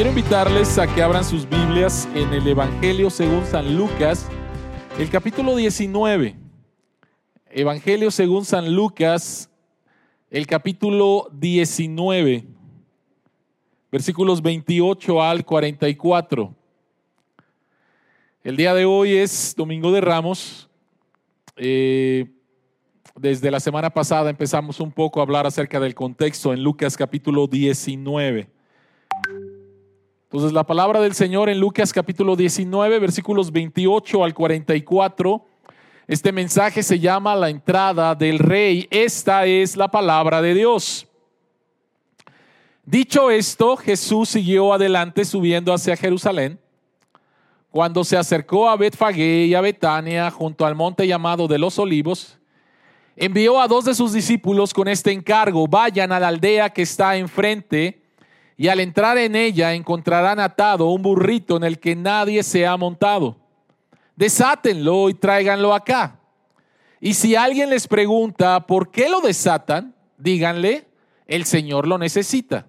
quiero invitarles a que abran sus Biblias en el Evangelio según San Lucas, el capítulo 19. Evangelio según San Lucas, el capítulo 19, versículos 28 al 44. El día de hoy es Domingo de Ramos. Eh, desde la semana pasada empezamos un poco a hablar acerca del contexto en Lucas capítulo 19. Entonces la palabra del Señor en Lucas capítulo 19, versículos 28 al 44, este mensaje se llama la entrada del rey. Esta es la palabra de Dios. Dicho esto, Jesús siguió adelante subiendo hacia Jerusalén. Cuando se acercó a Betfagé y a Betania junto al monte llamado de los olivos, envió a dos de sus discípulos con este encargo, vayan a la aldea que está enfrente y al entrar en ella encontrarán atado un burrito en el que nadie se ha montado. Desátenlo y tráiganlo acá. Y si alguien les pregunta por qué lo desatan, díganle, el Señor lo necesita.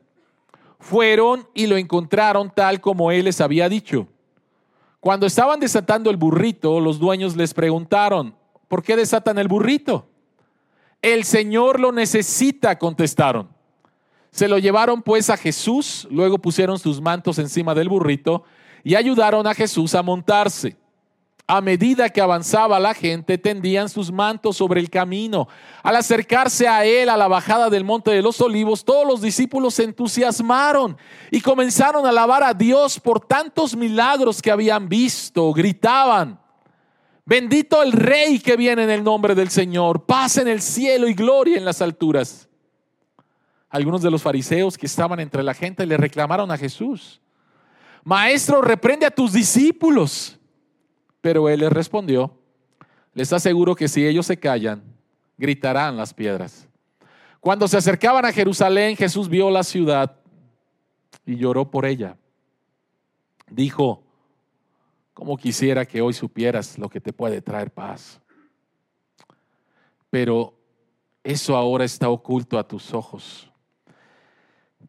Fueron y lo encontraron tal como Él les había dicho. Cuando estaban desatando el burrito, los dueños les preguntaron, ¿por qué desatan el burrito? El Señor lo necesita, contestaron. Se lo llevaron pues a Jesús, luego pusieron sus mantos encima del burrito y ayudaron a Jesús a montarse a medida que avanzaba la gente, tendían sus mantos sobre el camino. Al acercarse a él a la bajada del monte de los olivos, todos los discípulos se entusiasmaron y comenzaron a alabar a Dios por tantos milagros que habían visto. Gritaban, bendito el rey que viene en el nombre del Señor, paz en el cielo y gloria en las alturas. Algunos de los fariseos que estaban entre la gente le reclamaron a Jesús, Maestro, reprende a tus discípulos. Pero él les respondió, les aseguro que si ellos se callan, gritarán las piedras. Cuando se acercaban a Jerusalén, Jesús vio la ciudad y lloró por ella. Dijo, como quisiera que hoy supieras lo que te puede traer paz. Pero eso ahora está oculto a tus ojos.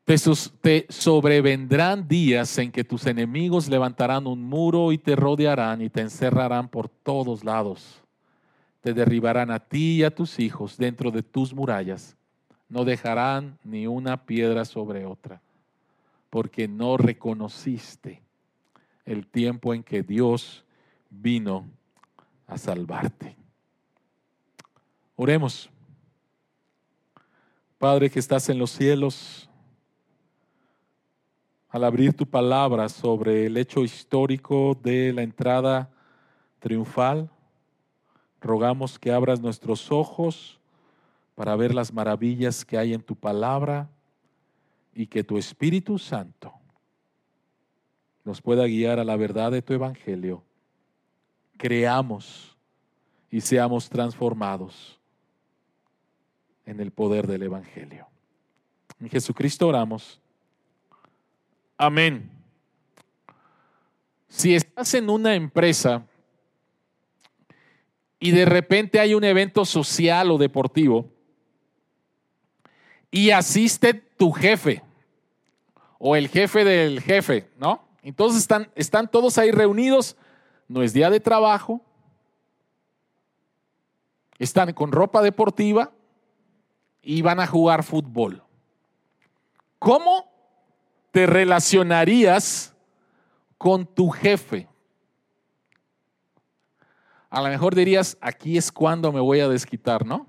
Te sobrevendrán días en que tus enemigos levantarán un muro y te rodearán y te encerrarán por todos lados. Te derribarán a ti y a tus hijos dentro de tus murallas. No dejarán ni una piedra sobre otra, porque no reconociste el tiempo en que Dios vino a salvarte. Oremos. Padre que estás en los cielos, al abrir tu palabra sobre el hecho histórico de la entrada triunfal, rogamos que abras nuestros ojos para ver las maravillas que hay en tu palabra y que tu Espíritu Santo nos pueda guiar a la verdad de tu Evangelio. Creamos y seamos transformados en el poder del Evangelio. En Jesucristo oramos. Amén. Si estás en una empresa y de repente hay un evento social o deportivo y asiste tu jefe o el jefe del jefe, ¿no? Entonces están, están todos ahí reunidos, no es día de trabajo, están con ropa deportiva y van a jugar fútbol. ¿Cómo te relacionarías con tu jefe? A lo mejor dirías, aquí es cuando me voy a desquitar, ¿no?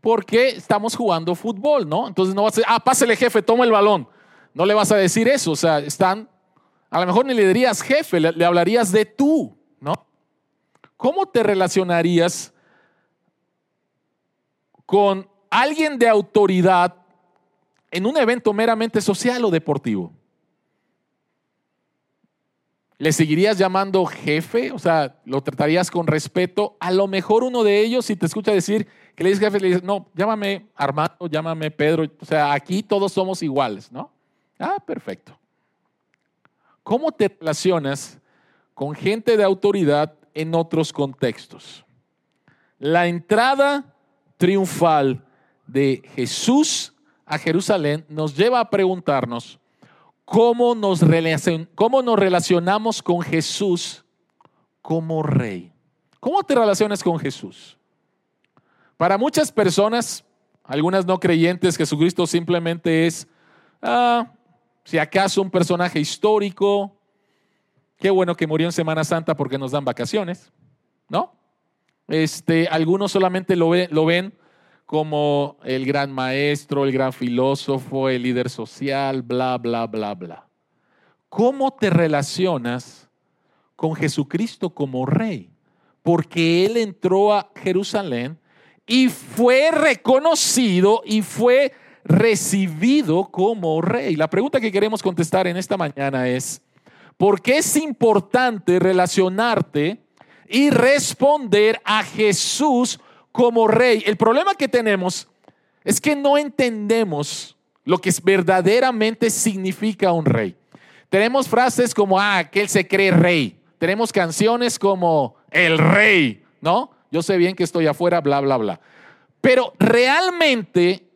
Porque estamos jugando fútbol, ¿no? Entonces no vas a decir, ah, pásale jefe, toma el balón. No le vas a decir eso, o sea, están, a lo mejor ni le dirías jefe, le, le hablarías de tú, ¿no? ¿Cómo te relacionarías con alguien de autoridad en un evento meramente social o deportivo? ¿Le seguirías llamando jefe? O sea, ¿lo tratarías con respeto? A lo mejor uno de ellos, si te escucha decir que le dices jefe, le dices, no, llámame Armando, llámame Pedro. O sea, aquí todos somos iguales, ¿no? Ah, perfecto. ¿Cómo te relacionas con gente de autoridad en otros contextos? La entrada triunfal de Jesús a Jerusalén nos lleva a preguntarnos, cómo nos, cómo nos relacionamos con Jesús como rey. ¿Cómo te relacionas con Jesús? Para muchas personas, algunas no creyentes, Jesucristo simplemente es, ah, si acaso, un personaje histórico. Qué bueno que murió en Semana Santa porque nos dan vacaciones, ¿no? Este, algunos solamente lo, lo ven como el gran maestro, el gran filósofo, el líder social, bla, bla, bla, bla. ¿Cómo te relacionas con Jesucristo como rey? Porque Él entró a Jerusalén y fue reconocido y fue recibido como rey. La pregunta que queremos contestar en esta mañana es, ¿por qué es importante relacionarte y responder a Jesús como rey. El problema que tenemos es que no entendemos lo que verdaderamente significa un rey. Tenemos frases como, ah, que él se cree rey. Tenemos canciones como el rey, ¿no? Yo sé bien que estoy afuera, bla, bla, bla. Pero realmente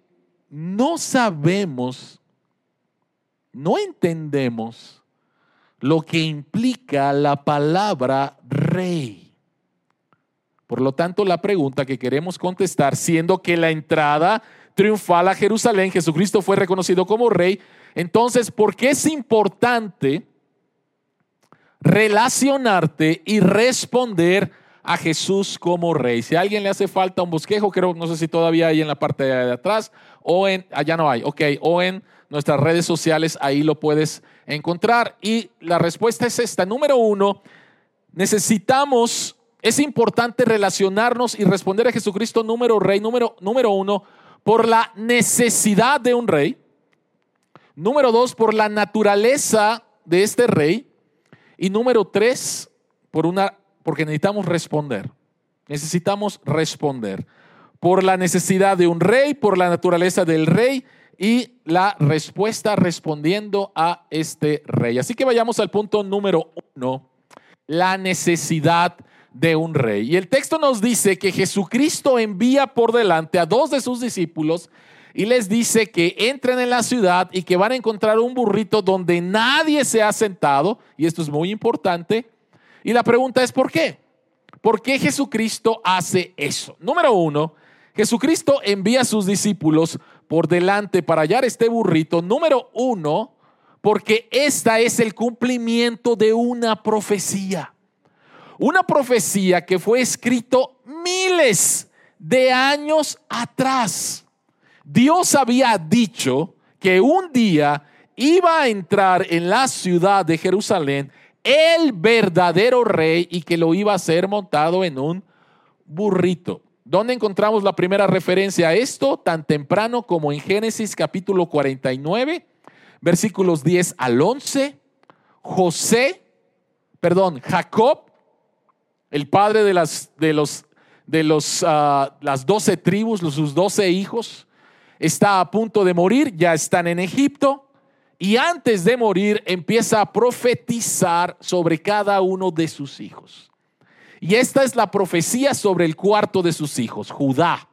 no sabemos, no entendemos lo que implica la palabra rey. Por lo tanto, la pregunta que queremos contestar, siendo que la entrada triunfal a Jerusalén, Jesucristo fue reconocido como rey, entonces, ¿por qué es importante relacionarte y responder a Jesús como rey? Si a alguien le hace falta un bosquejo, creo, no sé si todavía hay en la parte de atrás o en, allá no hay, ok, o en nuestras redes sociales, ahí lo puedes encontrar. Y la respuesta es esta. Número uno, necesitamos es importante relacionarnos y responder a Jesucristo número rey, número, número uno, por la necesidad de un rey. Número dos, por la naturaleza de este rey. Y número tres, por una, porque necesitamos responder. Necesitamos responder. Por la necesidad de un rey, por la naturaleza del rey y la respuesta respondiendo a este rey. Así que vayamos al punto número uno, la necesidad de un rey. Y el texto nos dice que Jesucristo envía por delante a dos de sus discípulos y les dice que entren en la ciudad y que van a encontrar un burrito donde nadie se ha sentado, y esto es muy importante. Y la pregunta es, ¿por qué? ¿Por qué Jesucristo hace eso? Número uno, Jesucristo envía a sus discípulos por delante para hallar este burrito. Número uno, porque esta es el cumplimiento de una profecía. Una profecía que fue escrito miles de años atrás. Dios había dicho que un día iba a entrar en la ciudad de Jerusalén el verdadero rey y que lo iba a ser montado en un burrito. ¿Dónde encontramos la primera referencia a esto? Tan temprano como en Génesis capítulo 49, versículos 10 al 11. José, perdón, Jacob el padre de las, de los, de los, ah, las doce tribus, sus doce hijos, está a punto de morir, ya están en Egipto, y antes de morir empieza a profetizar sobre cada uno de sus hijos. Y esta es la profecía sobre el cuarto de sus hijos, Judá.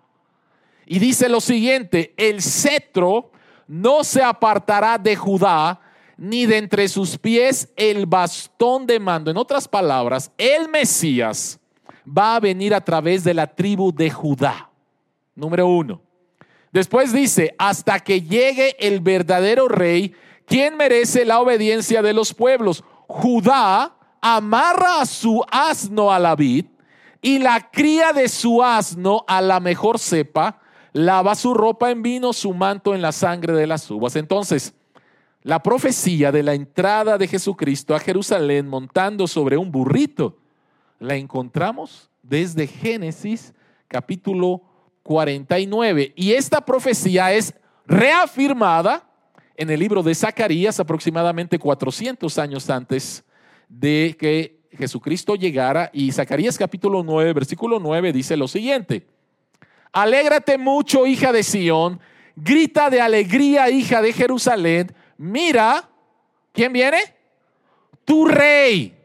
Y dice lo siguiente, el cetro no se apartará de Judá, ni de entre sus pies el bastón de mando. En otras palabras, el Mesías va a venir a través de la tribu de Judá. Número uno. Después dice, hasta que llegue el verdadero rey, quien merece la obediencia de los pueblos. Judá amarra a su asno a la vid y la cría de su asno a la mejor cepa, lava su ropa en vino, su manto en la sangre de las uvas. Entonces, la profecía de la entrada de Jesucristo a Jerusalén montando sobre un burrito la encontramos desde Génesis capítulo 49. Y esta profecía es reafirmada en el libro de Zacarías aproximadamente 400 años antes de que Jesucristo llegara. Y Zacarías capítulo 9, versículo 9 dice lo siguiente. Alégrate mucho, hija de Sión, grita de alegría, hija de Jerusalén mira, ¿quién viene? Tu rey.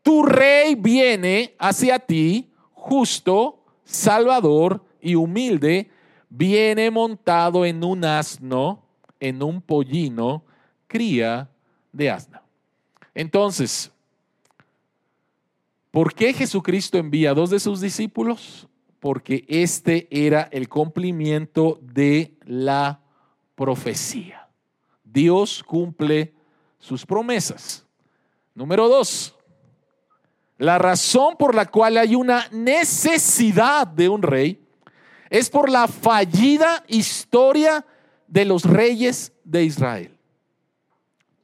Tu rey viene hacia ti, justo, salvador y humilde, viene montado en un asno, en un pollino, cría de asna. Entonces, ¿por qué Jesucristo envía a dos de sus discípulos? Porque este era el cumplimiento de la profecía. Dios cumple sus promesas. Número dos, la razón por la cual hay una necesidad de un rey es por la fallida historia de los reyes de Israel.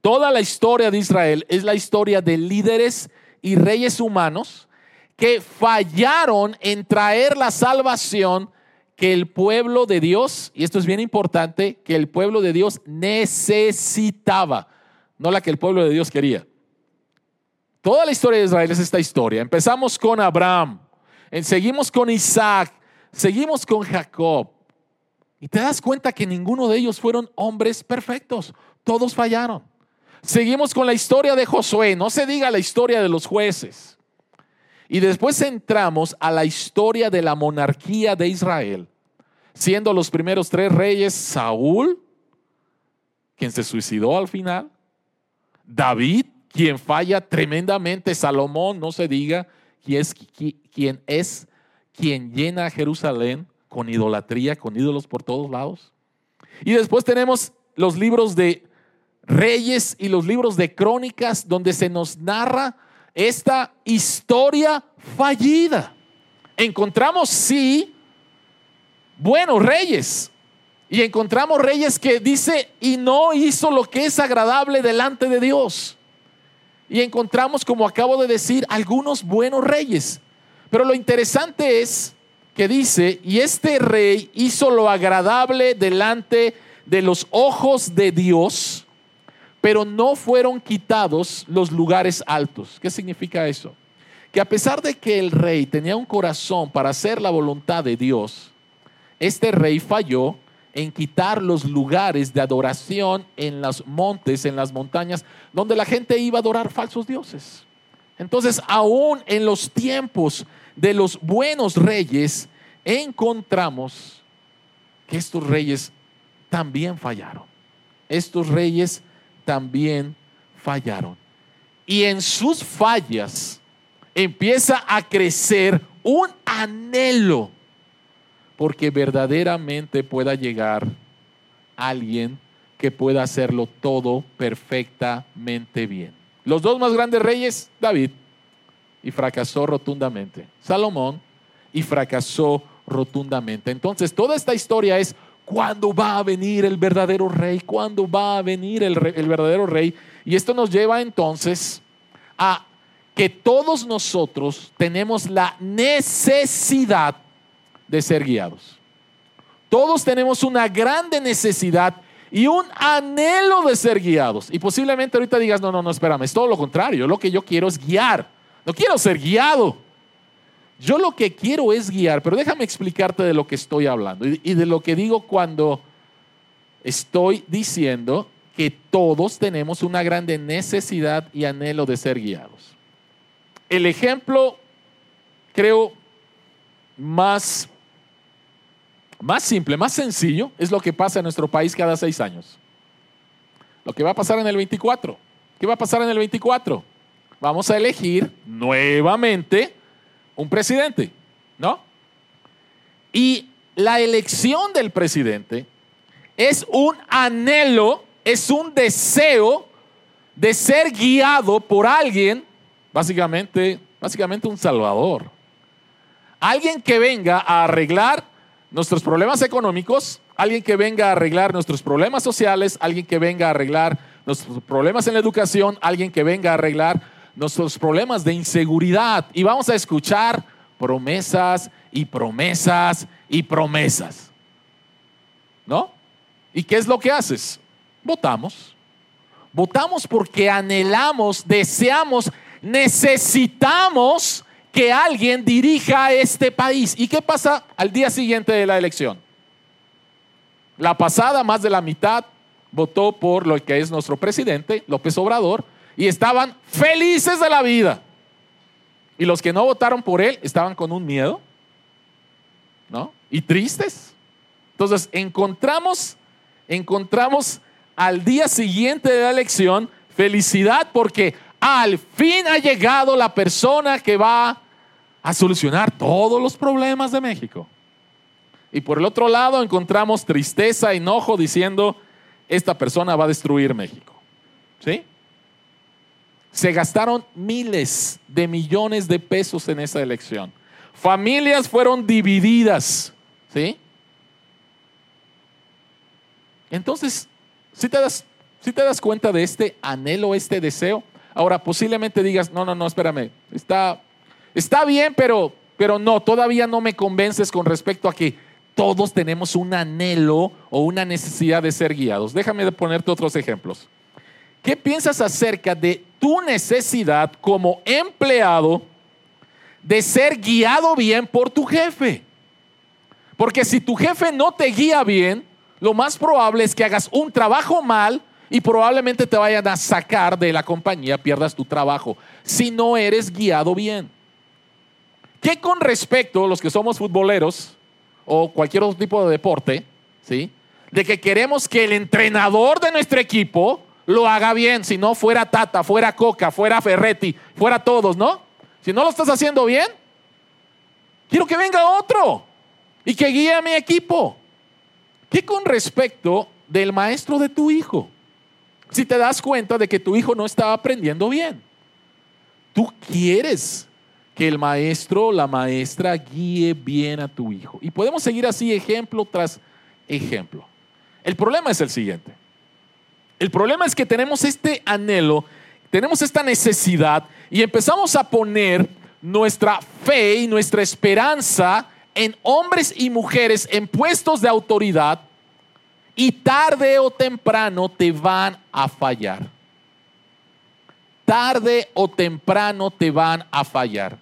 Toda la historia de Israel es la historia de líderes y reyes humanos que fallaron en traer la salvación que el pueblo de Dios, y esto es bien importante, que el pueblo de Dios necesitaba, no la que el pueblo de Dios quería. Toda la historia de Israel es esta historia. Empezamos con Abraham, seguimos con Isaac, seguimos con Jacob. Y te das cuenta que ninguno de ellos fueron hombres perfectos, todos fallaron. Seguimos con la historia de Josué, no se diga la historia de los jueces. Y después entramos a la historia de la monarquía de Israel, siendo los primeros tres reyes Saúl, quien se suicidó al final, David, quien falla tremendamente, Salomón, no se diga, quien es, quien es quien llena Jerusalén con idolatría, con ídolos por todos lados. Y después tenemos los libros de reyes y los libros de crónicas donde se nos narra esta historia fallida. Encontramos, sí, buenos reyes. Y encontramos reyes que dice, y no hizo lo que es agradable delante de Dios. Y encontramos, como acabo de decir, algunos buenos reyes. Pero lo interesante es que dice, y este rey hizo lo agradable delante de los ojos de Dios pero no fueron quitados los lugares altos. ¿Qué significa eso? Que a pesar de que el rey tenía un corazón para hacer la voluntad de Dios, este rey falló en quitar los lugares de adoración en los montes, en las montañas, donde la gente iba a adorar falsos dioses. Entonces, aún en los tiempos de los buenos reyes, encontramos que estos reyes también fallaron. Estos reyes también fallaron. Y en sus fallas empieza a crecer un anhelo porque verdaderamente pueda llegar alguien que pueda hacerlo todo perfectamente bien. Los dos más grandes reyes, David, y fracasó rotundamente. Salomón, y fracasó rotundamente. Entonces, toda esta historia es ¿Cuándo va a venir el verdadero rey? ¿Cuándo va a venir el, verdadero rey? Y esto nos lleva entonces a que todos nosotros tenemos la necesidad de ser guiados. Todos tenemos una grande necesidad y un anhelo de ser guiados. Y posiblemente ahorita digas, no, no, no, espérame, es todo lo contrario. Lo que yo quiero es guiar. No quiero ser guiado. Yo lo que quiero es guiar, pero déjame explicarte de lo que estoy hablando y de lo que digo cuando estoy diciendo que todos tenemos una grande necesidad y anhelo de ser guiados. El ejemplo, creo, más, más simple, más sencillo, es lo que pasa en nuestro país cada seis años. Lo que va a pasar en el 24. ¿Qué va a pasar en el 24? Vamos a elegir nuevamente un presidente, ¿no? Y la elección del presidente es un anhelo, es un deseo de ser guiado por alguien, básicamente, básicamente un salvador. Alguien que venga a arreglar nuestros problemas económicos, alguien que venga a arreglar nuestros problemas sociales, alguien que venga a arreglar nuestros problemas en la educación, alguien que venga a arreglar nuestros problemas de inseguridad y vamos a escuchar promesas y promesas y promesas. ¿No? ¿Y qué es lo que haces? Votamos. Votamos porque anhelamos, deseamos, necesitamos que alguien dirija este país. ¿Y qué pasa al día siguiente de la elección? La pasada, más de la mitad votó por lo que es nuestro presidente, López Obrador, y estaban felices de la vida. Y los que no votaron por él estaban con un miedo, ¿no? Y tristes. Entonces encontramos, encontramos al día siguiente de la elección, felicidad porque al fin ha llegado la persona que va a solucionar todos los problemas de México. Y por el otro lado encontramos tristeza, enojo diciendo, esta persona va a destruir México. ¿Sí? Se gastaron miles de millones de pesos en esa elección. Familias fueron divididas. ¿Sí? Entonces, si te das, te das cuenta de este anhelo, este deseo, ahora posiblemente digas, no, no, no, espérame, está, está bien, pero, pero no, todavía no me convences con respecto a que todos tenemos un anhelo o una necesidad de ser guiados. Déjame ponerte otros ejemplos. ¿Qué piensas acerca de tu necesidad como empleado de ser guiado bien por tu jefe? Porque si tu jefe no te guía bien, lo más probable es que hagas un trabajo mal y probablemente te vayan a sacar de la compañía, pierdas tu trabajo, si no eres guiado bien. ¿Qué con respecto a los que somos futboleros, o cualquier otro tipo de deporte, ¿sí? De que queremos que el entrenador de nuestro equipo lo haga bien, si no fuera Tata, fuera Coca, fuera Ferretti, fuera todos, ¿no? Si no lo estás haciendo bien, quiero que venga otro y que guíe a mi equipo. ¿Qué con respecto del maestro de tu hijo? Si te das cuenta de que tu hijo no está aprendiendo bien, tú quieres que el maestro o la maestra guíe bien a tu hijo. Y podemos seguir así ejemplo tras ejemplo. El problema es el siguiente. El problema es que tenemos este anhelo, tenemos esta necesidad y empezamos a poner nuestra fe y nuestra esperanza en hombres y mujeres en puestos de autoridad y tarde o temprano te van a fallar. Tarde o temprano te van a fallar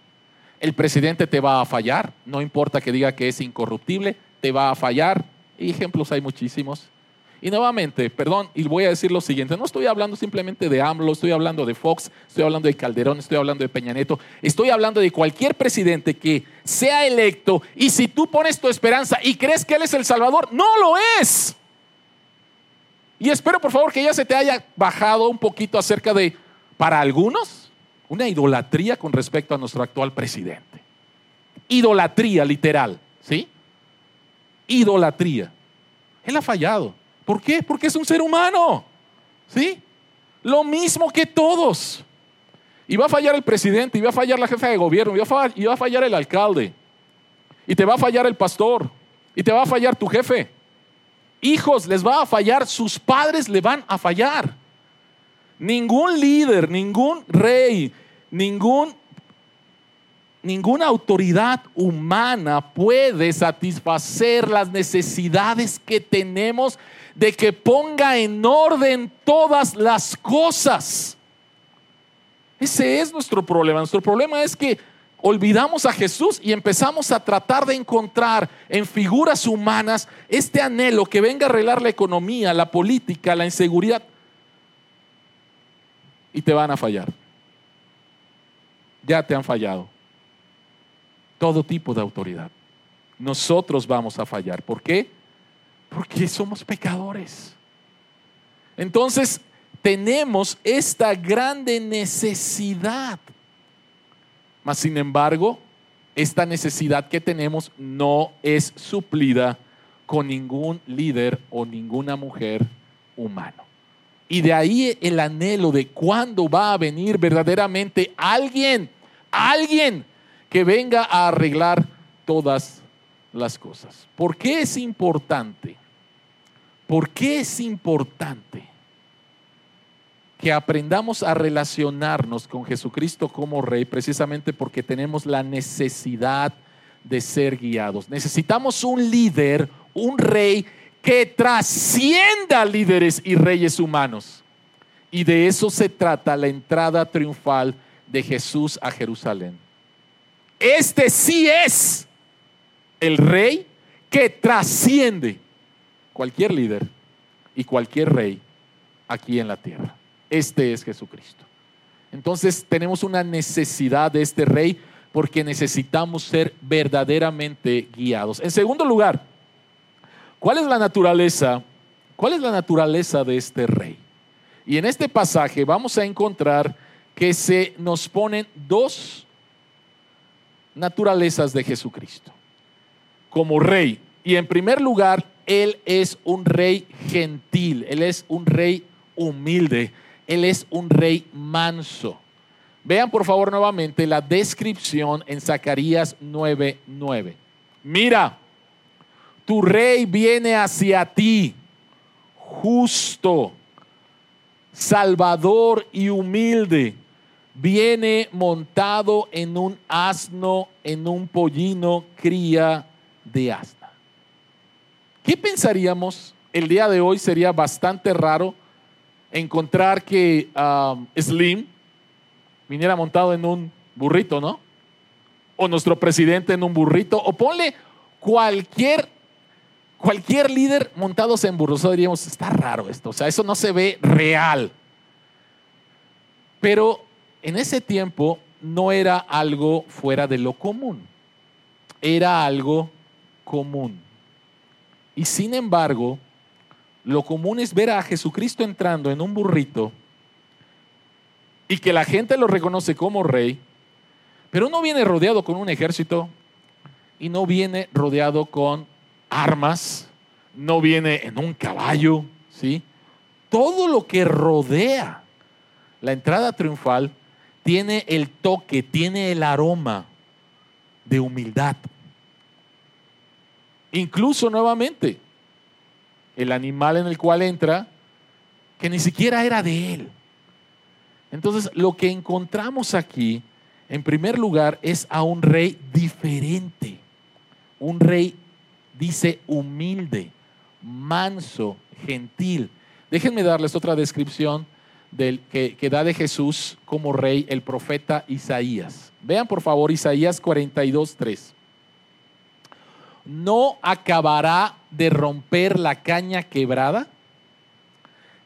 el presidente te va a fallar, no importa que diga que es incorruptible, te va a fallar. Ejemplos hay muchísimos. Y nuevamente, perdón, y voy a decir lo siguiente, no estoy hablando simplemente de AMLO, estoy hablando de Fox, estoy hablando de Calderón, estoy hablando de Peña Nieto, estoy hablando de cualquier presidente que sea electo y si tú pones tu esperanza y crees que Él es el Salvador, no lo es. Y espero por favor que ya se te haya bajado un poquito acerca de, para algunos, una idolatría con respecto a nuestro actual presidente. Idolatría literal, ¿sí? Idolatría. Él ha fallado. ¿Por qué? Porque es un ser humano, ¿sí? Lo mismo que todos. Y va a fallar el presidente, y va a fallar la jefa de gobierno, y va, a fallar, el alcalde, y te va a fallar el pastor, y te va a fallar tu jefe. Hijos, les va a fallar, sus padres le van a fallar. Ningún líder, ningún rey, ningún, ninguna autoridad humana puede satisfacer las necesidades que tenemos de que ponga en orden todas las cosas. Ese es nuestro problema. Nuestro problema es que olvidamos a Jesús y empezamos a tratar de encontrar en figuras humanas este anhelo que venga a arreglar la economía, la política, la inseguridad. Y te van a fallar ya te han fallado. Todo tipo de autoridad. Nosotros vamos a fallar. ¿Por qué? Porque somos pecadores. Entonces, tenemos esta grande necesidad. Mas, sin embargo, esta necesidad que tenemos no es suplida con ningún líder o ninguna mujer humano. Y de ahí el anhelo de cuándo va a venir verdaderamente alguien, alguien que venga a arreglar todas las cosas. ¿Por qué es importante? ¿Por qué es importante que aprendamos a relacionarnos con Jesucristo como Rey? Precisamente porque tenemos la necesidad de ser guiados. Necesitamos un líder, un rey que trascienda líderes y reyes humanos. Y de eso se trata la entrada triunfal de Jesús a Jerusalén. Este sí es el rey que trasciende cualquier líder y cualquier rey aquí en la tierra. Este es Jesucristo. Entonces tenemos una necesidad de este rey porque necesitamos ser verdaderamente guiados. En segundo lugar, ¿Cuál es la naturaleza ¿Cuál es la naturaleza de este rey? Y en este pasaje vamos a encontrar que se nos ponen dos naturalezas de Jesucristo como rey. Y en primer lugar, Él es un rey gentil, Él es un rey humilde, Él es un rey manso. Vean por favor nuevamente la descripción en Zacarías 9:9. Mira, tu rey viene hacia ti, justo, salvador y humilde. Viene montado en un asno, en un pollino, cría de asna. ¿Qué pensaríamos? El día de hoy sería bastante raro encontrar que um, Slim viniera montado en un burrito, ¿no? O nuestro presidente en un burrito, o ponle cualquier, cualquier líder montados en burros, diríamos, está raro esto, o sea, eso no se ve real. Pero en ese tiempo no era algo fuera de lo común, era algo común. Y sin embargo, lo común es ver a Jesucristo entrando en un burrito y que la gente lo reconoce como rey, pero no viene rodeado con un ejército y no viene rodeado con armas, no viene en un caballo, ¿sí? Todo lo que rodea la entrada triunfal tiene el toque, tiene el aroma de humildad. Incluso nuevamente, el animal en el cual entra, que ni siquiera era de él. Entonces, lo que encontramos aquí, en primer lugar, es a un rey diferente. Un rey, dice, humilde, manso, gentil. Déjenme darles otra descripción del, que, que, da de Jesús como rey el profeta Isaías. Vean por favor Isaías 42, 3 no acabará de romper la caña quebrada,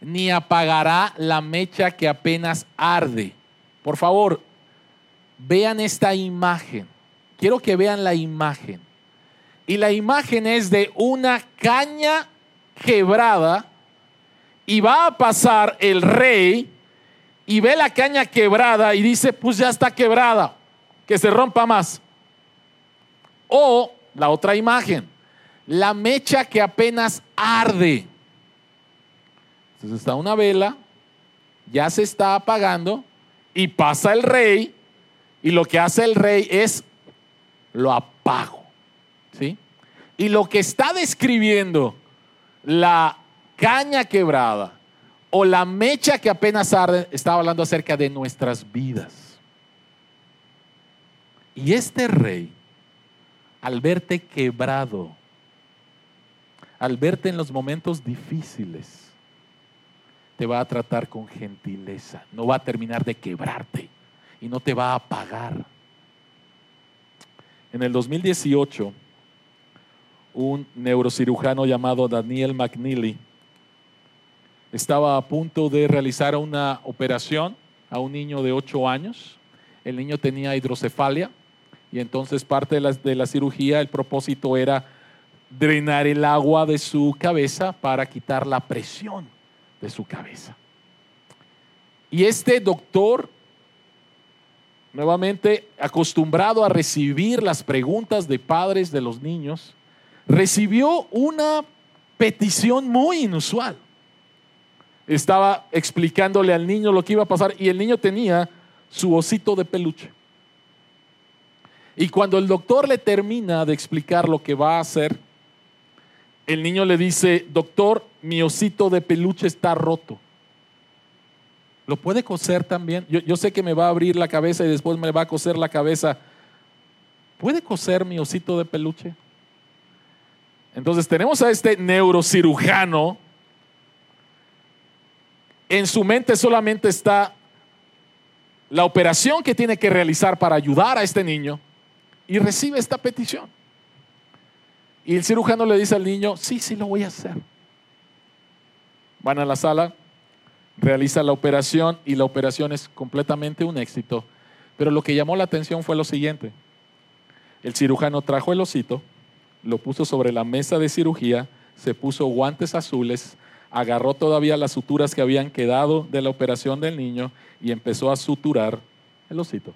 ni apagará la mecha que apenas arde. Por favor, vean esta imagen. Quiero que vean la imagen. Y la imagen es de una caña quebrada y va a pasar el rey y ve la caña quebrada y dice, pues ya está quebrada, que se rompa más. O la otra imagen, la mecha que apenas arde. Entonces está una vela, ya se está apagando y pasa el rey y lo que hace el rey es lo apago. ¿Sí? Y lo que está describiendo la caña quebrada o la mecha que apenas arde, está hablando acerca de nuestras vidas. Y este rey al verte quebrado, al verte en los momentos difíciles, te va a tratar con gentileza, no va a terminar de quebrarte y no te va a pagar. En el 2018, un neurocirujano llamado Daniel McNeely estaba a punto de realizar una operación a un niño de 8 años. El niño tenía hidrocefalia, y entonces parte de la, de la cirugía, el propósito era drenar el agua de su cabeza para quitar la presión de su cabeza. Y este doctor, nuevamente acostumbrado a recibir las preguntas de padres de los niños, recibió una petición muy inusual. Estaba explicándole al niño lo que iba a pasar y el niño tenía su osito de peluche. Y cuando el doctor le termina de explicar lo que va a hacer, el niño le dice, doctor, mi osito de peluche está roto. ¿Lo puede coser también? Yo, sé que me va a abrir la cabeza y después me va a coser la cabeza. ¿Puede coser mi osito de peluche? Entonces tenemos a este neurocirujano. En su mente solamente está la operación que tiene que realizar para ayudar a este niño y recibe esta petición. Y el cirujano le dice al niño, sí, sí lo voy a hacer. Van a la sala, realiza la operación y la operación es completamente un éxito. Pero lo que llamó la atención fue lo siguiente. El cirujano trajo el osito, lo puso sobre la mesa de cirugía, se puso guantes azules, agarró todavía las suturas que habían quedado de la operación del niño y empezó a suturar el osito.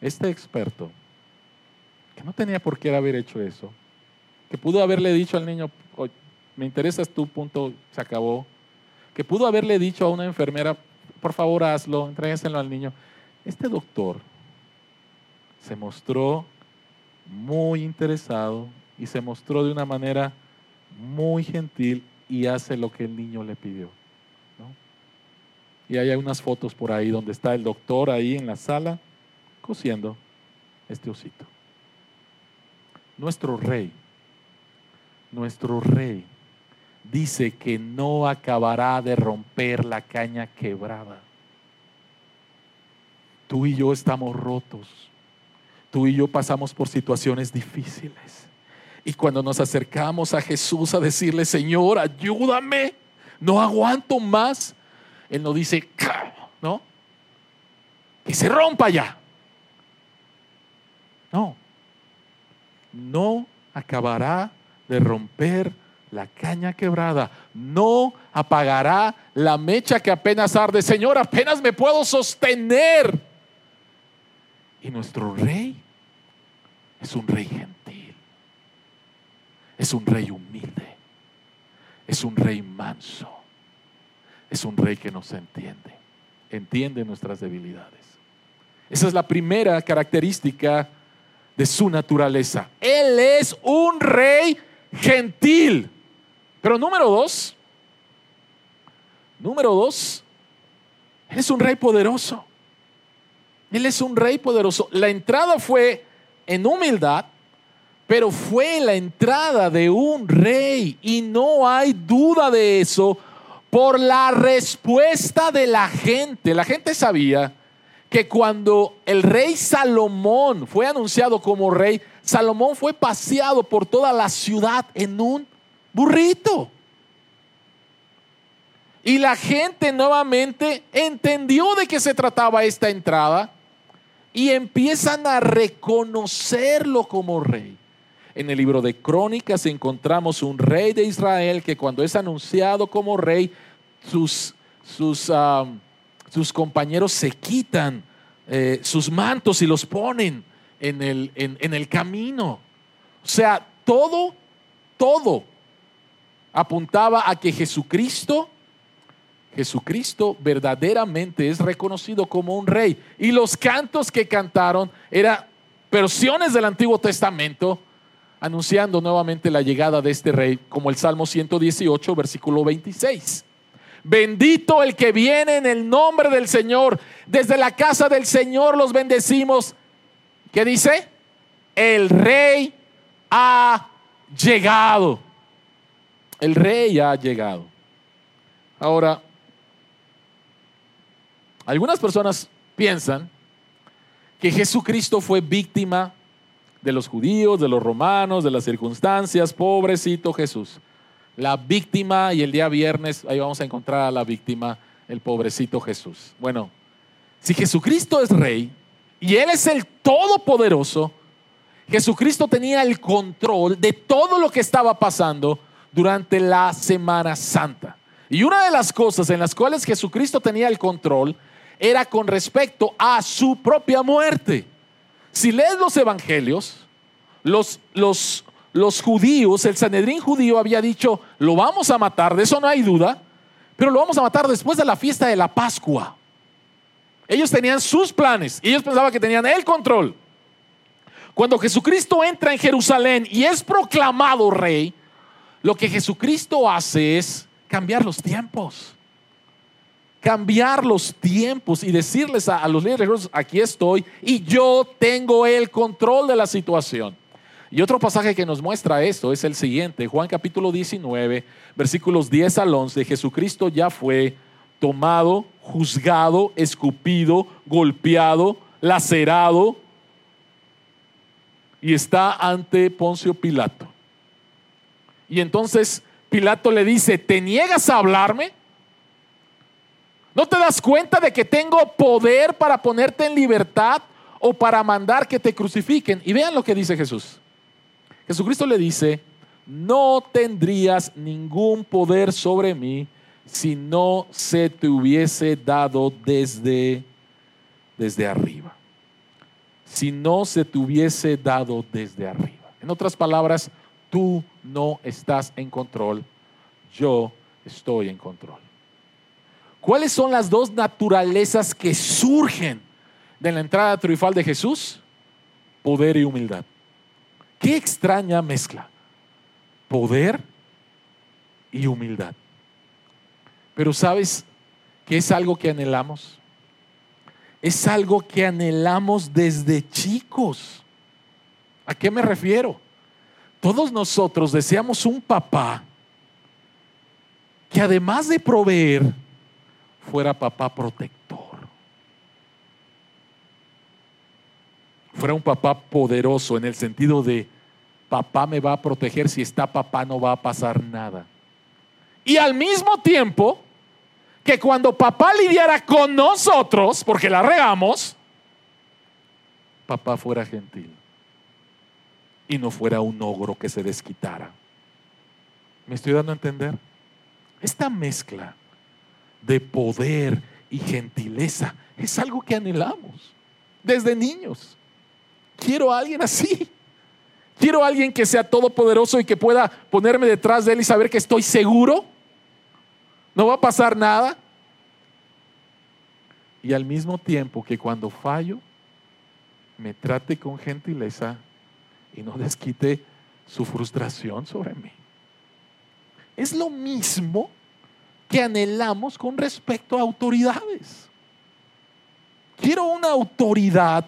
Este experto, que no tenía por qué haber hecho eso, que pudo haberle dicho al niño, me interesas tu punto, se acabó, que pudo haberle dicho a una enfermera, por favor hazlo, entrégueselo al niño. Este doctor se mostró muy interesado y se mostró de una manera muy gentil y hace lo que el niño le pidió. Y hay unas fotos por ahí donde está el doctor ahí en la sala cosiendo este osito. Nuestro rey, nuestro rey dice que no acabará de romper la caña quebrada. Tú y yo estamos rotos. Tú y yo pasamos por situaciones difíciles. Y cuando nos acercamos a Jesús a decirle, Señor, ayúdame, no aguanto más, Él nos dice, ¿no? Que se rompa ya. No, no acabará de romper la caña quebrada, no apagará la mecha que apenas arde. Señor, apenas me puedo sostener. Y nuestro rey es un rey gentil, es un rey humilde, es un rey manso, es un rey que nos entiende, entiende nuestras debilidades. Esa es la primera característica de su naturaleza. Él es un rey gentil. Pero número dos, número dos, Él es un rey poderoso. Él es un rey poderoso. La entrada fue en humildad, pero fue la entrada de un rey. Y no hay duda de eso por la respuesta de la gente. La gente sabía que cuando el rey Salomón fue anunciado como rey, Salomón fue paseado por toda la ciudad en un burrito. Y la gente nuevamente entendió de qué se trataba esta entrada y empiezan a reconocerlo como rey. En el libro de Crónicas encontramos un rey de Israel que cuando es anunciado como rey, sus, sus, sus compañeros se quitan eh, sus mantos y los ponen en el, en el camino. O sea, todo, todo apuntaba a que Jesucristo, Jesucristo verdaderamente es reconocido como un rey. Y los cantos que cantaron eran versiones del Antiguo Testamento anunciando nuevamente la llegada de este rey, como el Salmo 118, versículo 26. Bendito el que viene en el nombre del Señor. Desde la casa del Señor los bendecimos. ¿Qué dice? El rey ha llegado. El rey ha llegado. Ahora, algunas personas piensan que Jesucristo fue víctima de los judíos, de los romanos, de las circunstancias, pobrecito Jesús. La víctima y el día viernes ahí vamos a encontrar a la víctima, el pobrecito Jesús. Bueno, si Jesucristo es rey y Él es el todopoderoso, Jesucristo tenía el control de todo lo que estaba pasando durante la Semana Santa. Y una de las cosas en las cuales Jesucristo tenía el control era con respecto a su propia muerte. Si lees los evangelios, los, los, los judíos, el Sanedrín judío había dicho, lo vamos a matar, de eso no hay duda, pero lo vamos a matar después de la fiesta de la Pascua. Ellos tenían sus planes ellos pensaban que tenían el control. Cuando Jesucristo entra en Jerusalén y es proclamado rey, lo que Jesucristo hace es cambiar los tiempos. Cambiar los tiempos y decirles a, los líderes aquí estoy y yo tengo el control de la situación. Y otro pasaje que nos muestra esto es el siguiente, Juan capítulo 19, versículos 10 al 11. Jesucristo ya fue tomado, juzgado, escupido, golpeado, lacerado y está ante Poncio Pilato. Y entonces Pilato le dice, ¿te niegas a hablarme? ¿No te das cuenta de que tengo poder para ponerte en libertad o para mandar que te crucifiquen. Y vean lo que dice Jesús. Jesucristo le dice, no tendrías ningún poder sobre mí si no se te hubiese dado desde, desde arriba. Si no se te hubiese dado desde arriba. En otras palabras, tú no estás en control, yo estoy en control. ¿Cuáles son las dos naturalezas que surgen de la entrada triunfal de Jesús? Poder y humildad. Qué extraña mezcla. Poder y humildad. Pero sabes que es algo que anhelamos. Es algo que anhelamos desde chicos. ¿A qué me refiero? Todos nosotros deseamos un papá que además de proveer, fuera papá protector. Fuera un papá poderoso en el sentido de papá me va a proteger, si está papá no va a pasar nada. Y al mismo tiempo, que cuando papá lidiara con nosotros, porque la regamos, papá fuera gentil y no fuera un ogro que se desquitara. ¿Me estoy dando a entender? Esta mezcla de poder y gentileza es algo que anhelamos desde niños. Quiero a alguien así. Quiero a alguien que sea todopoderoso y que pueda ponerme detrás de él y saber que estoy seguro. No va a pasar nada. Y al mismo tiempo que cuando fallo, me trate con gentileza y no desquite su frustración sobre mí. Es lo mismo que anhelamos con respecto a autoridades. Quiero una autoridad,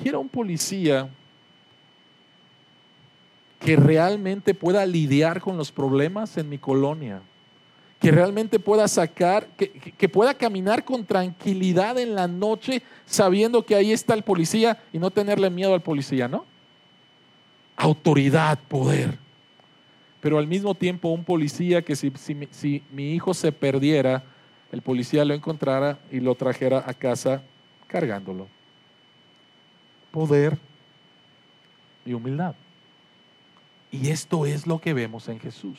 quiero un policía que realmente pueda lidiar con los problemas en mi colonia, que realmente pueda sacar, que, que, pueda caminar con tranquilidad en la noche sabiendo que ahí está el policía y no tenerle miedo al policía, ¿no? Autoridad, poder pero al mismo tiempo un policía que si, mi hijo se perdiera, el policía lo encontrara y lo trajera a casa cargándolo. Poder y humildad. Y esto es lo que vemos en Jesús.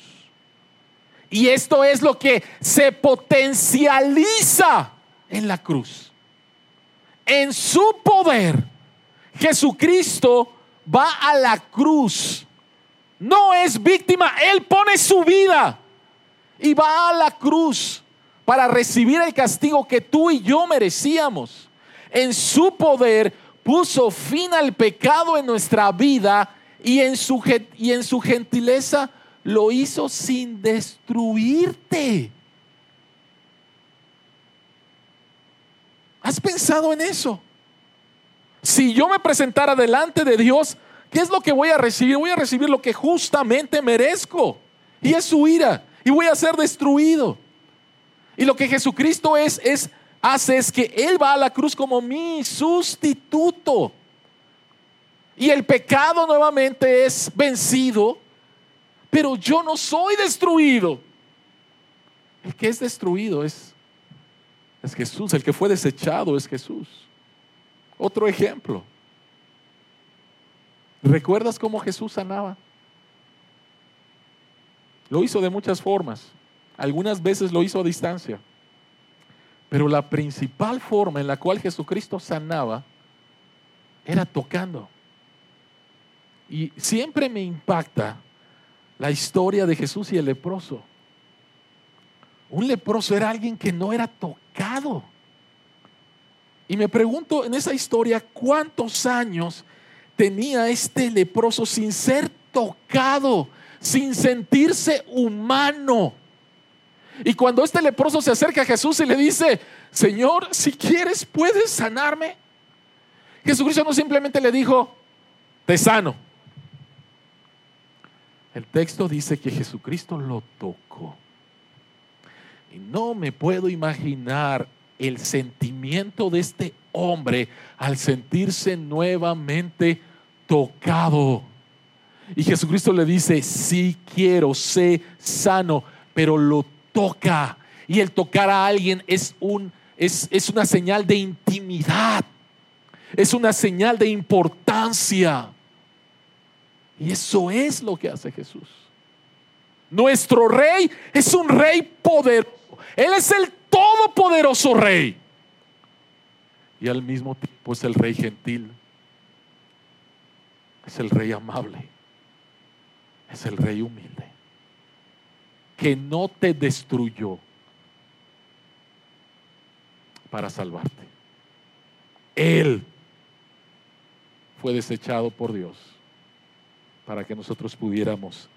Y esto es lo que se potencializa en la cruz. En su poder, Jesucristo va a la cruz no es víctima, Él pone su vida y va a la cruz para recibir el castigo que tú y yo merecíamos. En su poder puso fin al pecado en nuestra vida y en su, y en su gentileza lo hizo sin destruirte. ¿Has pensado en eso? Si yo me presentara delante de Dios ¿Qué es lo que voy a recibir? Voy a recibir lo que justamente merezco. Y es su ira. Y voy a ser destruido. Y lo que Jesucristo es, es, hace es que Él va a la cruz como mi sustituto. Y el pecado nuevamente es vencido. Pero yo no soy destruido. El que es destruido es, es Jesús. El que fue desechado es Jesús. Otro ejemplo. ¿Recuerdas cómo Jesús sanaba? Lo hizo de muchas formas. Algunas veces lo hizo a distancia. Pero la principal forma en la cual Jesucristo sanaba era tocando. Y siempre me impacta la historia de Jesús y el leproso. Un leproso era alguien que no era tocado. Y me pregunto en esa historia cuántos años tenía este leproso sin ser tocado, sin sentirse humano. Y cuando este leproso se acerca a Jesús y le dice, Señor, si quieres, puedes sanarme. Jesucristo no simplemente le dijo, te sano. El texto dice que Jesucristo lo tocó. Y no me puedo imaginar el sentimiento de este hombre al sentirse nuevamente tocado. Y Jesucristo le dice, sí quiero, sé sano, pero lo toca. Y el tocar a alguien es, un, es, es una señal de intimidad. es una señal de importancia. Y eso es lo que hace Jesús. Nuestro rey es un rey poderoso. Él es el todopoderoso rey. Y al mismo tiempo es el rey gentil. Es el rey amable. Es el rey humilde. Que no te destruyó para salvarte. Él fue desechado por Dios para que nosotros pudiéramos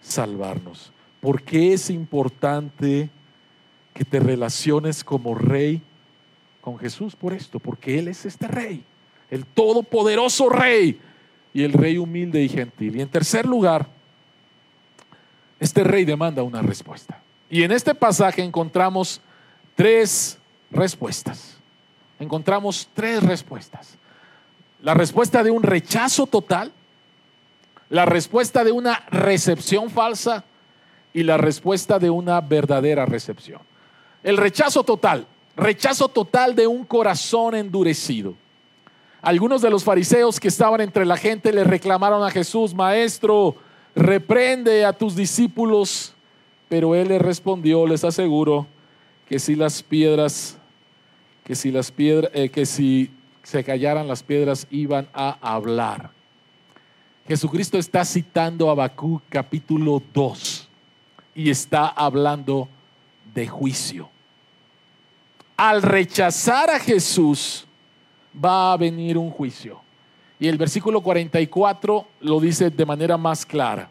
salvarnos. ¿Por qué es importante que te relaciones como rey con Jesús? Por esto, porque Él es este rey, el todopoderoso rey y el rey humilde y gentil. Y en tercer lugar, este rey demanda una respuesta. Y en este pasaje encontramos tres respuestas. Encontramos tres respuestas. La respuesta de un rechazo total, la respuesta de una recepción falsa y la respuesta de una verdadera recepción. El rechazo total, rechazo total de un corazón endurecido. Algunos de los fariseos que estaban entre la gente le reclamaron a Jesús, Maestro, reprende a tus discípulos. Pero él les respondió, les aseguro, que si las piedras, que si las piedras, eh, que si se callaran las piedras iban a hablar. Jesucristo está citando a Habacuc capítulo 2 y está hablando de juicio. Al rechazar a Jesús va a venir un juicio. Y el versículo 44 lo dice de manera más clara.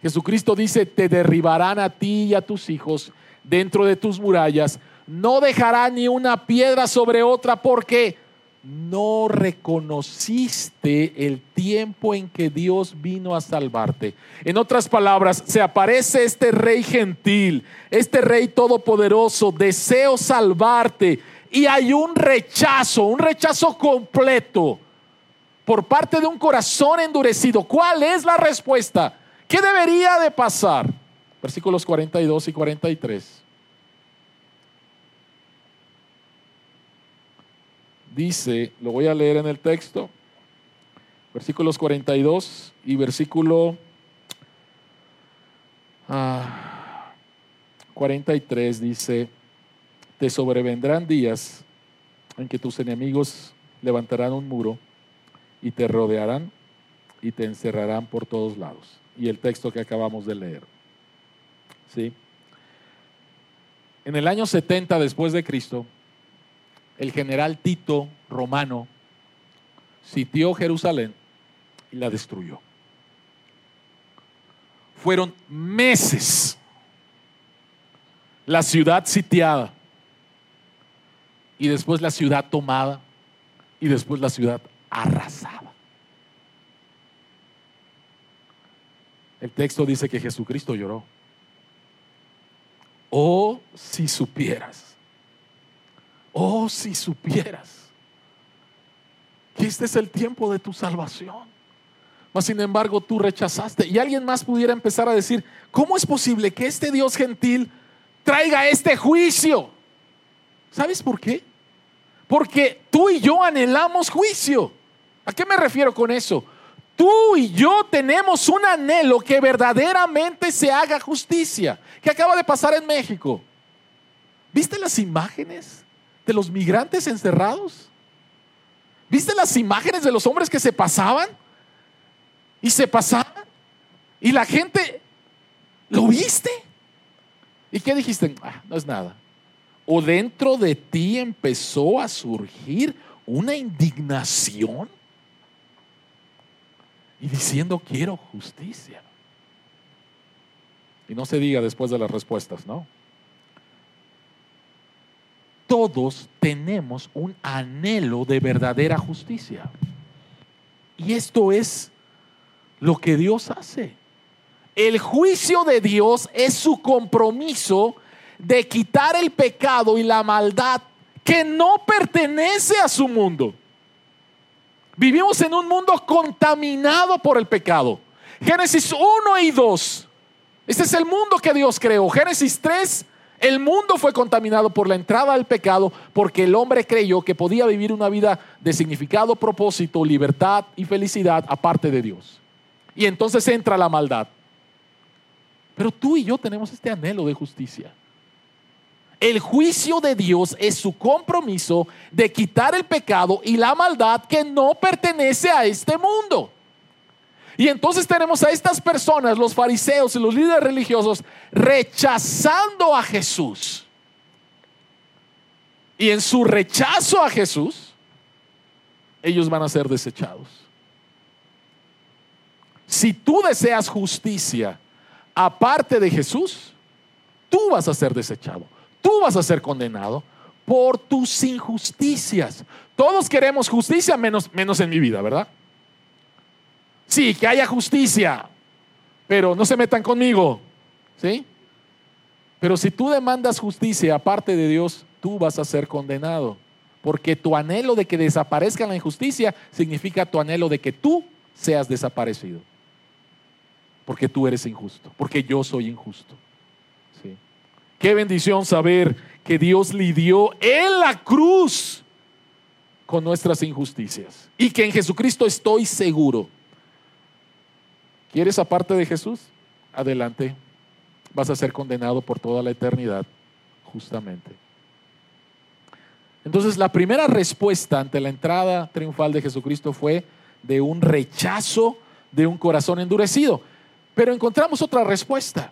Jesucristo dice, te derribarán a ti y a tus hijos dentro de tus murallas, no dejará ni una piedra sobre otra porque no reconociste el tiempo en que Dios vino a salvarte. En otras palabras, se aparece este rey gentil, este rey todopoderoso, deseo salvarte y hay un rechazo, un rechazo completo por parte de un corazón endurecido. ¿Cuál es la respuesta? ¿Qué debería de pasar? Versículos 42 y 43. dice, lo voy a leer en el texto, versículos 42 y versículo 43 ah, dice, te sobrevendrán días en que tus enemigos levantarán un muro y te rodearán y te encerrarán por todos lados. Y el texto que acabamos de leer. ¿Sí? En el año 70 después de Cristo, el general Tito romano sitió Jerusalén y la destruyó. Fueron meses la ciudad sitiada y después la ciudad tomada y después la ciudad arrasada. El texto dice que Jesucristo lloró. Oh, si supieras Oh, si supieras que este es el tiempo de tu salvación. Mas sin embargo tú rechazaste. Y alguien más pudiera empezar a decir, ¿cómo es posible que este Dios gentil traiga este juicio? ¿Sabes por qué? Porque tú y yo anhelamos juicio. ¿A qué me refiero con eso? Tú y yo tenemos un anhelo que verdaderamente se haga justicia. ¿Qué acaba de pasar en México? ¿Viste las imágenes? de los migrantes encerrados? ¿Viste las imágenes de los hombres que se pasaban? Y se pasaban. Y la gente, ¿lo viste? ¿Y qué dijiste? Ah, no es nada. O dentro de ti empezó a surgir una indignación y diciendo quiero justicia. Y no se diga después de las respuestas, ¿no? todos tenemos un anhelo de verdadera justicia. Y esto es lo que Dios hace. El juicio de Dios es su compromiso de quitar el pecado y la maldad que no pertenece a su mundo. Vivimos en un mundo contaminado por el pecado. Génesis 1 y 2. Este es el mundo que Dios creó. Génesis 3 El mundo fue contaminado por la entrada del pecado porque el hombre creyó que podía vivir una vida de significado, propósito, libertad y felicidad aparte de Dios. Y entonces entra la maldad. Pero tú y yo tenemos este anhelo de justicia. El juicio de Dios es su compromiso de quitar el pecado y la maldad que no pertenece a este mundo. Y entonces tenemos a estas personas, los fariseos y los líderes religiosos, rechazando a Jesús. Y en su rechazo a Jesús, ellos van a ser desechados. Si tú deseas justicia aparte de Jesús, tú vas a ser desechado, tú vas a ser condenado por tus injusticias. Todos queremos justicia menos, menos en mi vida, ¿verdad? Sí, que haya justicia, pero no se metan conmigo. ¿Sí? Pero si tú demandas justicia aparte de Dios, tú vas a ser condenado. Porque tu anhelo de que desaparezca la injusticia significa tu anhelo de que tú seas desaparecido. Porque tú eres injusto, porque yo soy injusto. Qué bendición saber que Dios lidió en la cruz con nuestras injusticias. Y que en Jesucristo estoy seguro ¿Quieres aparte de Jesús? Adelante. Vas a ser condenado por toda la eternidad, justamente. Entonces, la primera respuesta ante la entrada triunfal de Jesucristo fue de un rechazo de un corazón endurecido. Pero encontramos otra respuesta,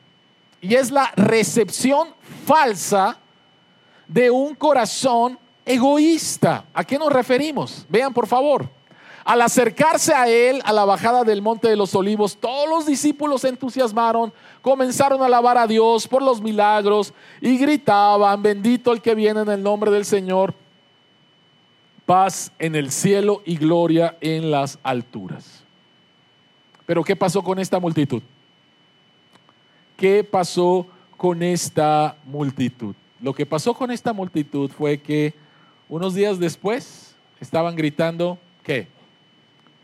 y es la recepción falsa de un corazón egoísta. ¿A qué nos referimos? Vean, por favor. Al acercarse a él a la bajada del monte de los olivos, todos los discípulos se entusiasmaron, comenzaron a alabar a Dios por los milagros y gritaban, bendito el que viene en el nombre del Señor, paz en el cielo y gloria en las alturas. Pero ¿qué pasó con esta multitud? ¿Qué pasó con esta multitud? Lo que pasó con esta multitud fue que unos días después estaban gritando, ¿qué?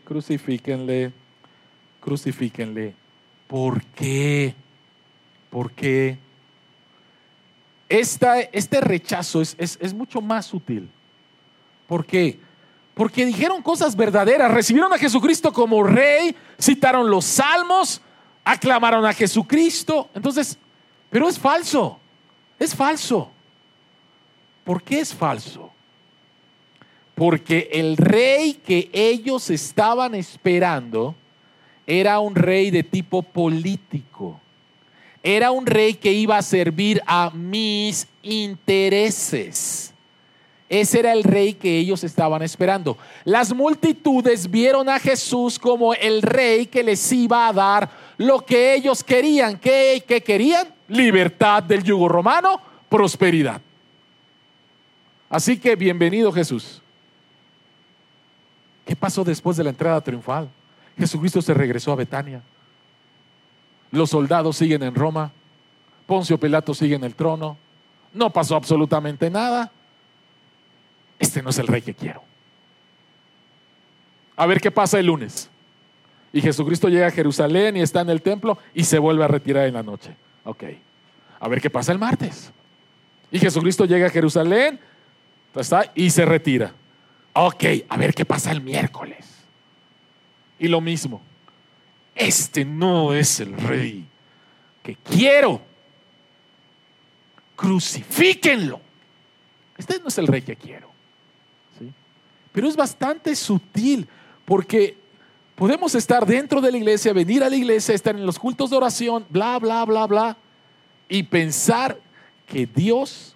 crucifíquenle, crucifíquenle. ¿Por qué? ¿Por qué? este rechazo es, es mucho más sutil. ¿Por qué? Porque dijeron cosas verdaderas, recibieron a Jesucristo como rey, citaron los salmos, aclamaron a Jesucristo. Entonces, pero es falso, es falso. ¿Por qué es falso? porque el rey que ellos estaban esperando era un rey de tipo político. Era un rey que iba a servir a mis intereses. Ese era el rey que ellos estaban esperando. Las multitudes vieron a Jesús como el rey que les iba a dar lo que ellos querían. ¿Qué, querían? Libertad del yugo romano, prosperidad. Así que bienvenido Jesús. ¿Qué pasó después de la entrada triunfal? Jesucristo se regresó a Betania. Los soldados siguen en Roma. Poncio Pilato sigue en el trono. No pasó absolutamente nada. Este no es el rey que quiero. A ver qué pasa el lunes. Y Jesucristo llega a Jerusalén y está en el templo y se vuelve a retirar en la noche. Ok. A ver qué pasa el martes. Y Jesucristo llega a Jerusalén y se retira. Ok, a ver qué pasa el miércoles. Y lo mismo. Este no es el rey que quiero. Crucifíquenlo. Este no es el rey que quiero. Pero es bastante sutil porque podemos estar dentro de la iglesia, venir a la iglesia, estar en los cultos de oración, bla, bla, bla, bla, y pensar que Dios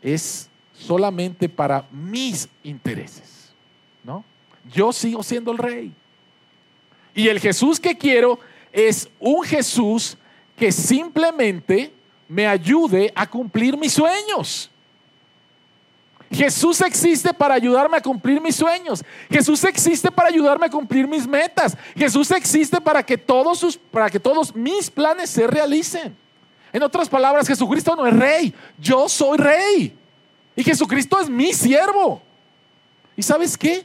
es solamente para mis intereses, ¿no? Yo sigo siendo el rey. Y el Jesús que quiero es un Jesús que simplemente me ayude a cumplir mis sueños. Jesús existe para ayudarme a cumplir mis sueños. Jesús existe para ayudarme a cumplir mis metas. Jesús existe para que todos sus para que todos mis planes se realicen. En otras palabras, Jesucristo no es rey, yo soy rey. Y Jesucristo es mi siervo. ¿Y sabes qué?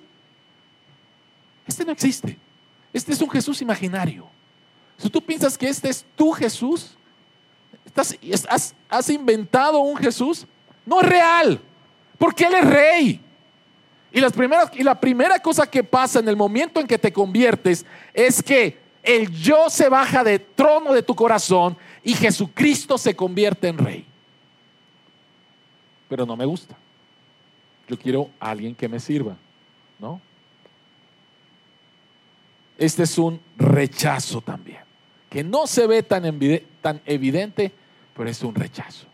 Este no existe. Este es un Jesús imaginario. Si tú piensas que este es tu Jesús, has, has inventado un Jesús. No es real, porque Él es rey. Y, las primeras, y la primera cosa que pasa en el momento en que te conviertes es que el yo se baja de trono de tu corazón y Jesucristo se convierte en rey. Pero no me gusta. Yo quiero a alguien que me sirva, ¿no? Este es un rechazo también, que no se ve tan, tan evidente, pero es un rechazo.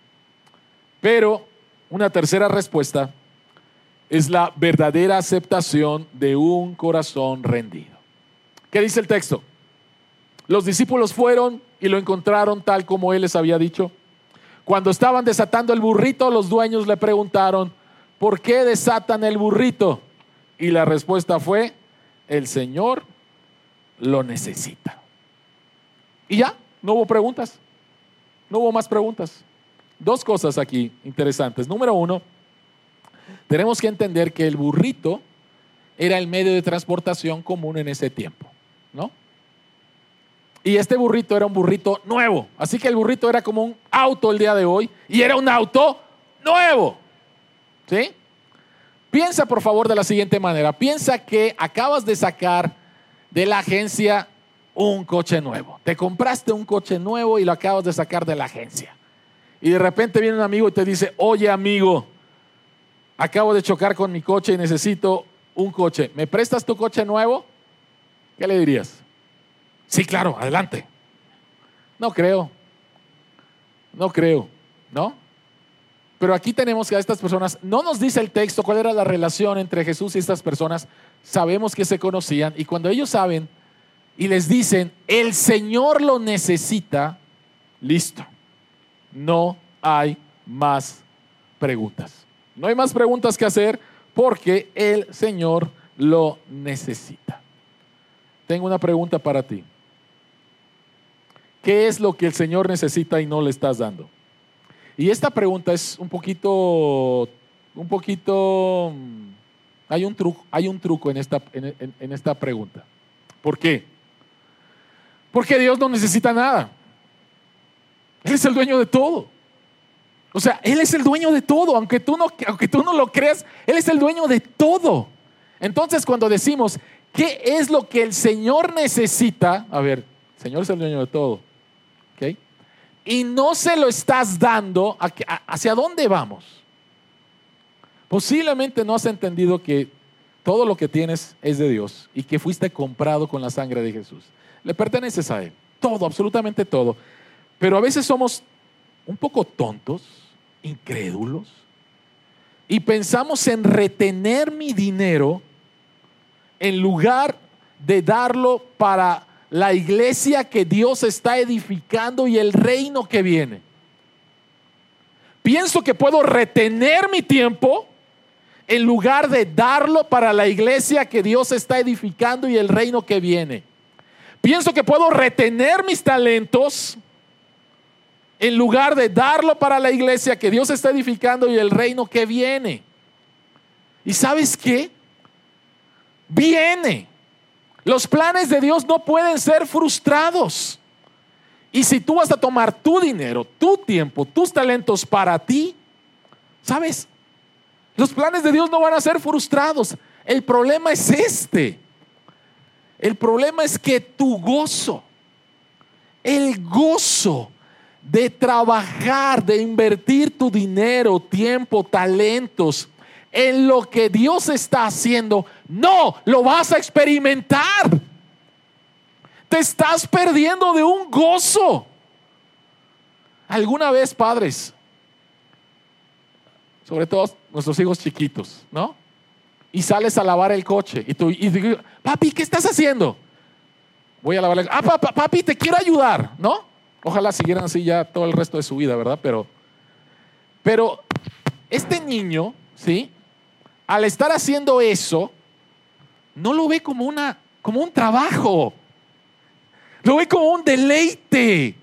Pero una tercera respuesta es la verdadera aceptación de un corazón rendido. ¿Qué dice el texto? Los discípulos fueron y lo encontraron tal como él les había dicho. Cuando estaban desatando el burrito, los dueños le preguntaron, ¿por qué desatan el burrito? Y la respuesta fue, el Señor lo necesita. Y ya, no hubo preguntas. No hubo más preguntas. Dos cosas aquí interesantes. Número uno, tenemos que entender que el burrito era el medio de transportación común en ese tiempo, ¿no? Y este burrito era un burrito nuevo. Así que el burrito era como un auto el día de hoy y era un auto nuevo. ¿Sí? Piensa por favor de la siguiente manera. Piensa que acabas de sacar de la agencia un coche nuevo. Te compraste un coche nuevo y lo acabas de sacar de la agencia. Y de repente viene un amigo y te dice, oye amigo, acabo de chocar con mi coche y necesito un coche. ¿Me prestas tu coche nuevo? ¿Qué le dirías? Sí, claro, adelante. No creo. No creo, ¿no? Pero aquí tenemos que a estas personas, no nos dice el texto cuál era la relación entre Jesús y estas personas, sabemos que se conocían y cuando ellos saben y les dicen, el Señor lo necesita, listo, no hay más preguntas. No hay más preguntas que hacer porque el Señor lo necesita. Tengo una pregunta para ti. ¿Qué es lo que el Señor necesita y no le estás dando? Y esta pregunta es un poquito, un poquito, mm, hay un truco, hay un truco en esta, en esta pregunta. ¿Por qué? Porque Dios no necesita nada. Él es el dueño de todo. O sea, Él es el dueño de todo, aunque tú no, aunque tú no lo creas, Él es el dueño de todo. Entonces, cuando decimos, ¿qué es lo que el Señor necesita? A ver, el Señor es el dueño de todo. ¿Ok? Y no se lo estás dando, ¿hacia dónde vamos? Posiblemente no has entendido que todo lo que tienes es de Dios y que fuiste comprado con la sangre de Jesús. Le perteneces a Él. Todo, absolutamente todo. Pero a veces somos un poco tontos, incrédulos, y pensamos en retener mi dinero en lugar de darlo para la iglesia que Dios está edificando y el reino que viene. Pienso que puedo retener mi tiempo en lugar de darlo para la iglesia que Dios está edificando y el reino que viene. Pienso que puedo retener mis talentos en lugar de darlo para la iglesia que Dios está edificando y el reino que viene. ¿Y sabes qué? Viene. Los planes de Dios no pueden ser frustrados. Y si tú vas a tomar tu dinero, tu tiempo, tus talentos para ti, ¿sabes? Los planes de Dios no van a ser frustrados. El problema es este. El problema es que tu gozo, el gozo de trabajar, de invertir tu dinero, tiempo, talentos en lo que Dios está haciendo, no lo vas a experimentar. Te estás perdiendo de un gozo. Alguna vez, padres, sobre todo nuestros hijos chiquitos, ¿no? y sales a lavar el coche y tú y papi, ¿qué estás haciendo? Voy a lavar el Ah, papi, te quiero ayudar, ¿no? Ojalá siguieran así ya todo el resto de su vida, ¿verdad? Pero, pero este niño, ¿sí? Al estar haciendo eso, no lo ve como, una, como un trabajo, lo ve como un deleite.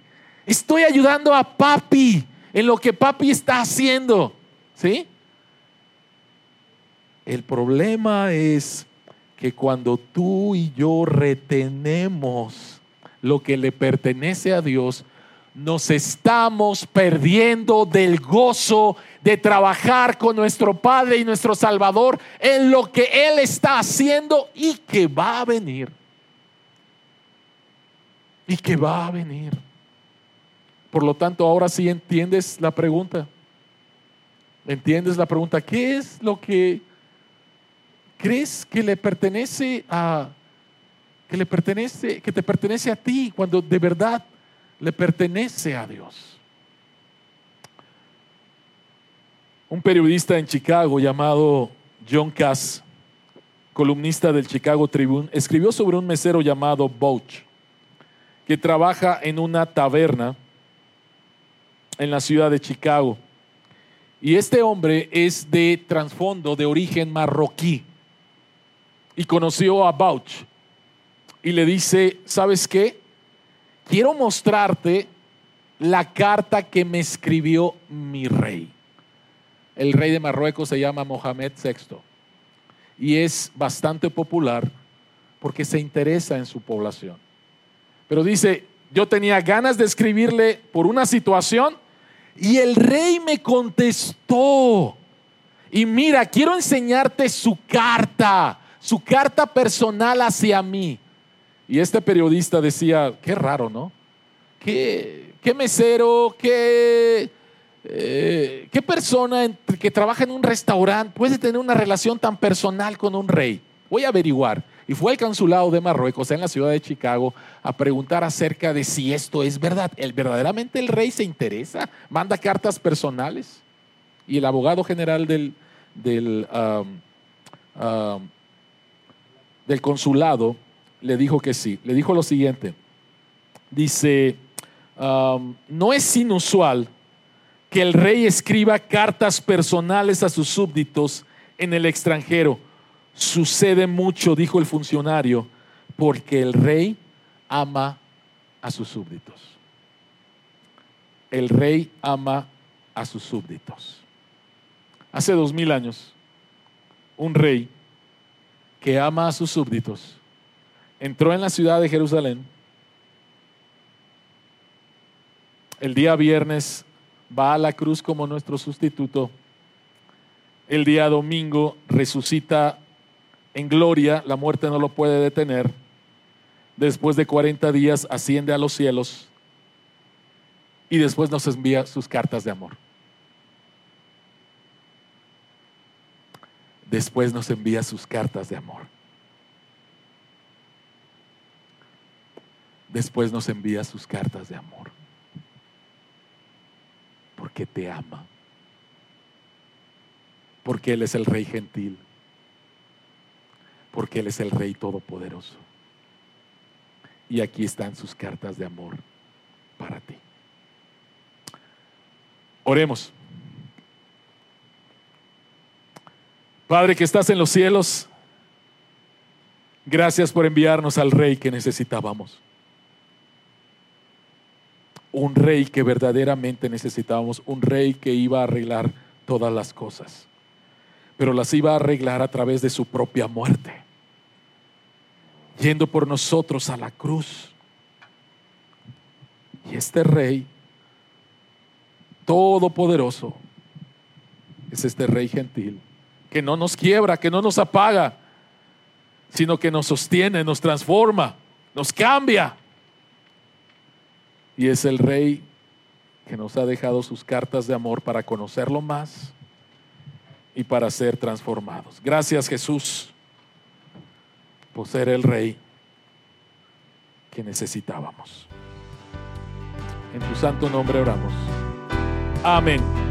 Estoy ayudando a papi en lo que papi está haciendo, ¿sí? El problema es que cuando tú y yo retenemos lo que le pertenece a Dios, nos estamos perdiendo del gozo de trabajar con nuestro Padre y nuestro Salvador en lo que Él está haciendo y que va a venir. Y que va a venir. Por lo tanto, ahora sí entiendes la pregunta. ¿Entiendes la pregunta? ¿Qué es lo que crees que le pertenece a que le pertenece, que te pertenece a ti cuando de verdad le pertenece a Dios? Un periodista en Chicago llamado John Cass, columnista del Chicago Tribune, escribió sobre un mesero llamado Bouch, que trabaja en una taberna en la ciudad de Chicago. Y este hombre es de trasfondo, de origen marroquí. Y conoció a Bouch. Y le dice, ¿sabes qué? Quiero mostrarte la carta que me escribió mi rey. El rey de Marruecos se llama Mohamed VI. Y es bastante popular porque se interesa en su población. Pero dice, yo tenía ganas de escribirle por una situación y el rey me contestó. Y mira, quiero enseñarte su carta, su carta personal hacia mí. Y este periodista decía, qué raro, ¿no? Qué, qué mesero, qué, eh, qué persona que trabaja en un restaurante puede tener una relación tan personal con un rey. Voy a averiguar. Y fue al consulado de Marruecos en la ciudad de Chicago a preguntar acerca de si esto es verdad. ¿El, ¿Verdaderamente el rey se interesa? ¿Manda cartas personales? Y el abogado general del, del, del consulado le dijo que sí. Le dijo lo siguiente. Dice, no es inusual que el rey escriba cartas personales a sus súbditos en el extranjero Sucede mucho, dijo el funcionario, porque el rey ama a sus súbditos. El rey ama a sus súbditos. Hace dos mil años, un rey que ama a sus súbditos entró en la ciudad de Jerusalén. El día viernes va a la cruz como nuestro sustituto. El día domingo resucita en gloria, la muerte no lo puede detener. Después de 40 días asciende a los cielos y después nos envía sus cartas de amor. Después nos envía sus cartas de amor. Después nos envía sus cartas de amor. Porque te ama. Porque Él es el Rey gentil porque Él es el Rey Todopoderoso. Y aquí están sus cartas de amor para ti. Oremos. Padre que estás en los cielos, gracias por enviarnos al Rey que necesitábamos. Un Rey que verdaderamente necesitábamos, un Rey que iba a arreglar todas las cosas pero las iba a arreglar a través de su propia muerte, yendo por nosotros a la cruz. Y este rey, todopoderoso, es este rey gentil, que no nos quiebra, que no nos apaga, sino que nos sostiene, nos transforma, nos cambia. Y es el rey que nos ha dejado sus cartas de amor para conocerlo más y para ser transformados. Gracias Jesús por ser el Rey que necesitábamos. En tu santo nombre oramos. Amén.